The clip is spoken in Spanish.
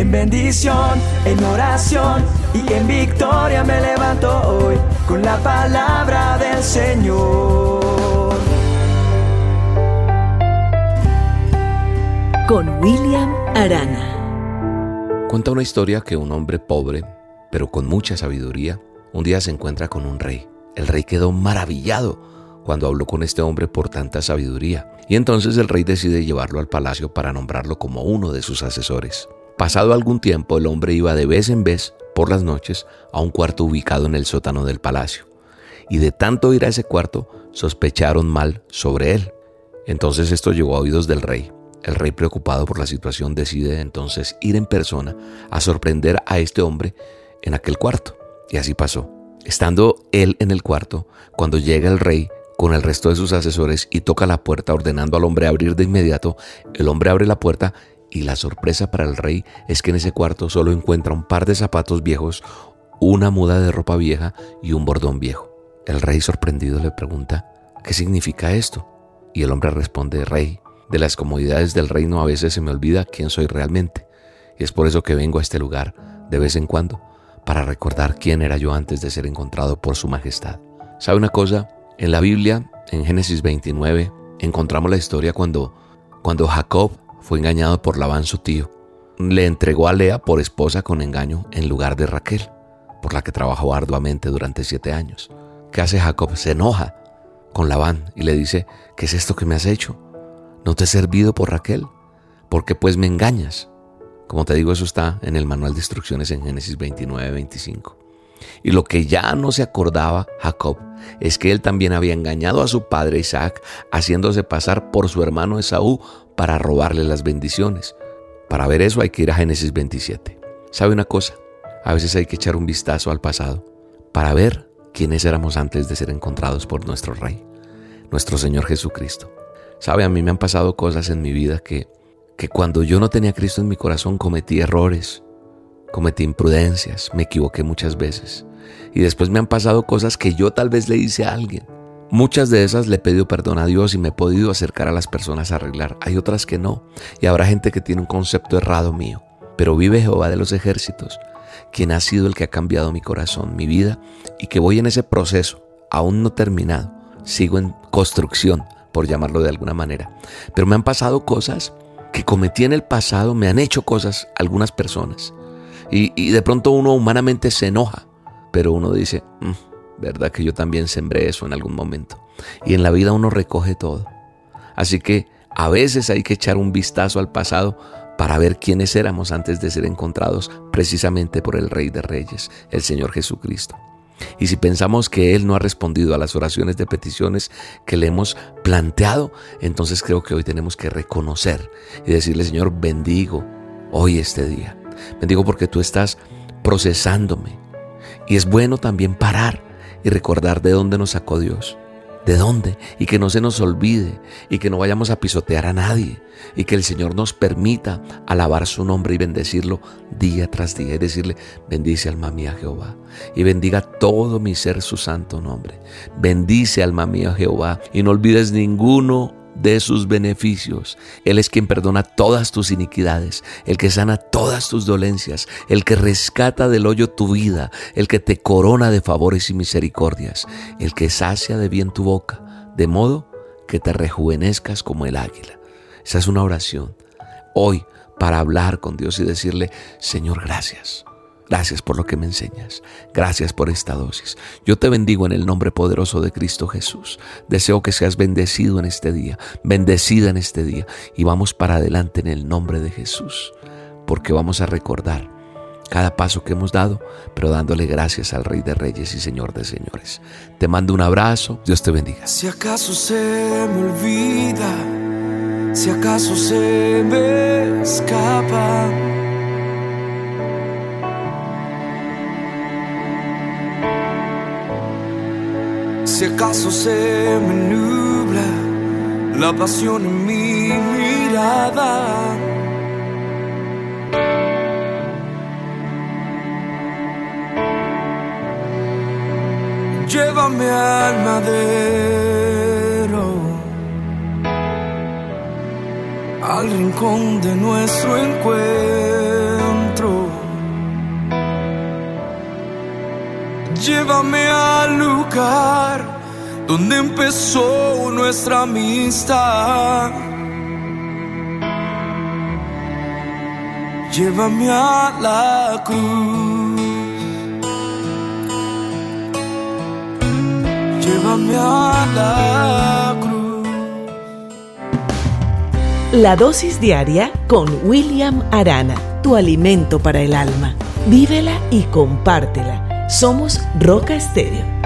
En bendición, en oración y en victoria me levanto hoy con la palabra del Señor. Con William Arana. Cuenta una historia que un hombre pobre, pero con mucha sabiduría, un día se encuentra con un rey. El rey quedó maravillado cuando habló con este hombre por tanta sabiduría, y entonces el rey decide llevarlo al palacio para nombrarlo como uno de sus asesores. Pasado algún tiempo, el hombre iba de vez en vez, por las noches, a un cuarto ubicado en el sótano del palacio, y de tanto ir a ese cuarto, sospecharon mal sobre él. Entonces esto llegó a oídos del rey. El rey, preocupado por la situación, decide entonces ir en persona a sorprender a este hombre en aquel cuarto. Y así pasó. Estando él en el cuarto, cuando llega el rey con el resto de sus asesores y toca la puerta ordenando al hombre abrir de inmediato, el hombre abre la puerta y la sorpresa para el rey es que en ese cuarto solo encuentra un par de zapatos viejos, una muda de ropa vieja y un bordón viejo. El rey sorprendido le pregunta, ¿qué significa esto? Y el hombre responde, Rey, de las comodidades del reino a veces se me olvida quién soy realmente. Es por eso que vengo a este lugar de vez en cuando para recordar quién era yo antes de ser encontrado por su majestad. ¿Sabe una cosa? En la Biblia, en Génesis 29, encontramos la historia cuando, cuando Jacob fue engañado por Labán su tío. Le entregó a Lea por esposa con engaño en lugar de Raquel, por la que trabajó arduamente durante siete años. ¿Qué hace Jacob? Se enoja con Labán y le dice, ¿qué es esto que me has hecho? ¿No te he servido por Raquel? porque pues me engañas? Como te digo, eso está en el manual de instrucciones en Génesis 29, 25. Y lo que ya no se acordaba Jacob es que él también había engañado a su padre Isaac, haciéndose pasar por su hermano Esaú para robarle las bendiciones. Para ver eso hay que ir a Génesis 27. ¿Sabe una cosa? A veces hay que echar un vistazo al pasado para ver quiénes éramos antes de ser encontrados por nuestro Rey, nuestro Señor Jesucristo. ¿Sabe? A mí me han pasado cosas en mi vida que que cuando yo no tenía Cristo en mi corazón cometí errores, cometí imprudencias, me equivoqué muchas veces. Y después me han pasado cosas que yo tal vez le hice a alguien. Muchas de esas le he pedido perdón a Dios y me he podido acercar a las personas a arreglar. Hay otras que no. Y habrá gente que tiene un concepto errado mío. Pero vive Jehová de los ejércitos, quien ha sido el que ha cambiado mi corazón, mi vida, y que voy en ese proceso, aún no terminado. Sigo en construcción, por llamarlo de alguna manera. Pero me han pasado cosas que cometí en el pasado me han hecho cosas algunas personas. Y, de pronto uno humanamente se enoja, pero uno dice, mm, ¿verdad que yo también sembré eso en algún momento? Y en la vida uno recoge todo. Así que a veces hay que echar un vistazo al pasado para ver quiénes éramos antes de ser encontrados precisamente por el Rey de Reyes, el Señor Jesucristo. Y si pensamos que Él no ha respondido a las oraciones de peticiones que le hemos planteado, entonces creo que hoy tenemos que reconocer y decirle, Señor, bendigo hoy este día. Bendigo porque tú estás procesándome. Y es bueno también parar y recordar de dónde nos sacó Dios de dónde y que no se nos olvide y que no vayamos a pisotear a nadie y que el Señor nos permita alabar su nombre y bendecirlo día tras día y decirle, bendice alma mía Jehová y bendiga todo mi ser su santo nombre. Bendice alma mía Jehová y no olvides ninguno de sus beneficios. Él es quien perdona todas tus iniquidades, el que sana todas tus dolencias, el que rescata del hoyo tu vida, el que te corona de favores y misericordias, el que sacia de bien tu boca, de modo que te rejuvenezcas como el águila. Esa es una oración. Hoy, para hablar con Dios y decirle, Señor, gracias. Gracias por lo que me enseñas. Gracias por esta dosis. Yo te bendigo en el nombre poderoso de Cristo Jesús. Deseo que seas bendecido en este día, bendecida en este día. Y vamos para adelante en el nombre de Jesús. Porque vamos a recordar cada paso que hemos dado, pero dándole gracias al Rey de Reyes y Señor de Señores. Te mando un abrazo. Dios te bendiga. Si acaso se me olvida, si acaso se me escapa Si acaso se me nubla la pasión en mi mirada. Llévame al madero, al rincón de nuestro encuentro Llévame al lugar donde empezó nuestra amistad. Llévame a la cruz. Llévame a la cruz. La dosis diaria con William Arana, tu alimento para el alma. Vívela y compártela. Somos Roca Estéreo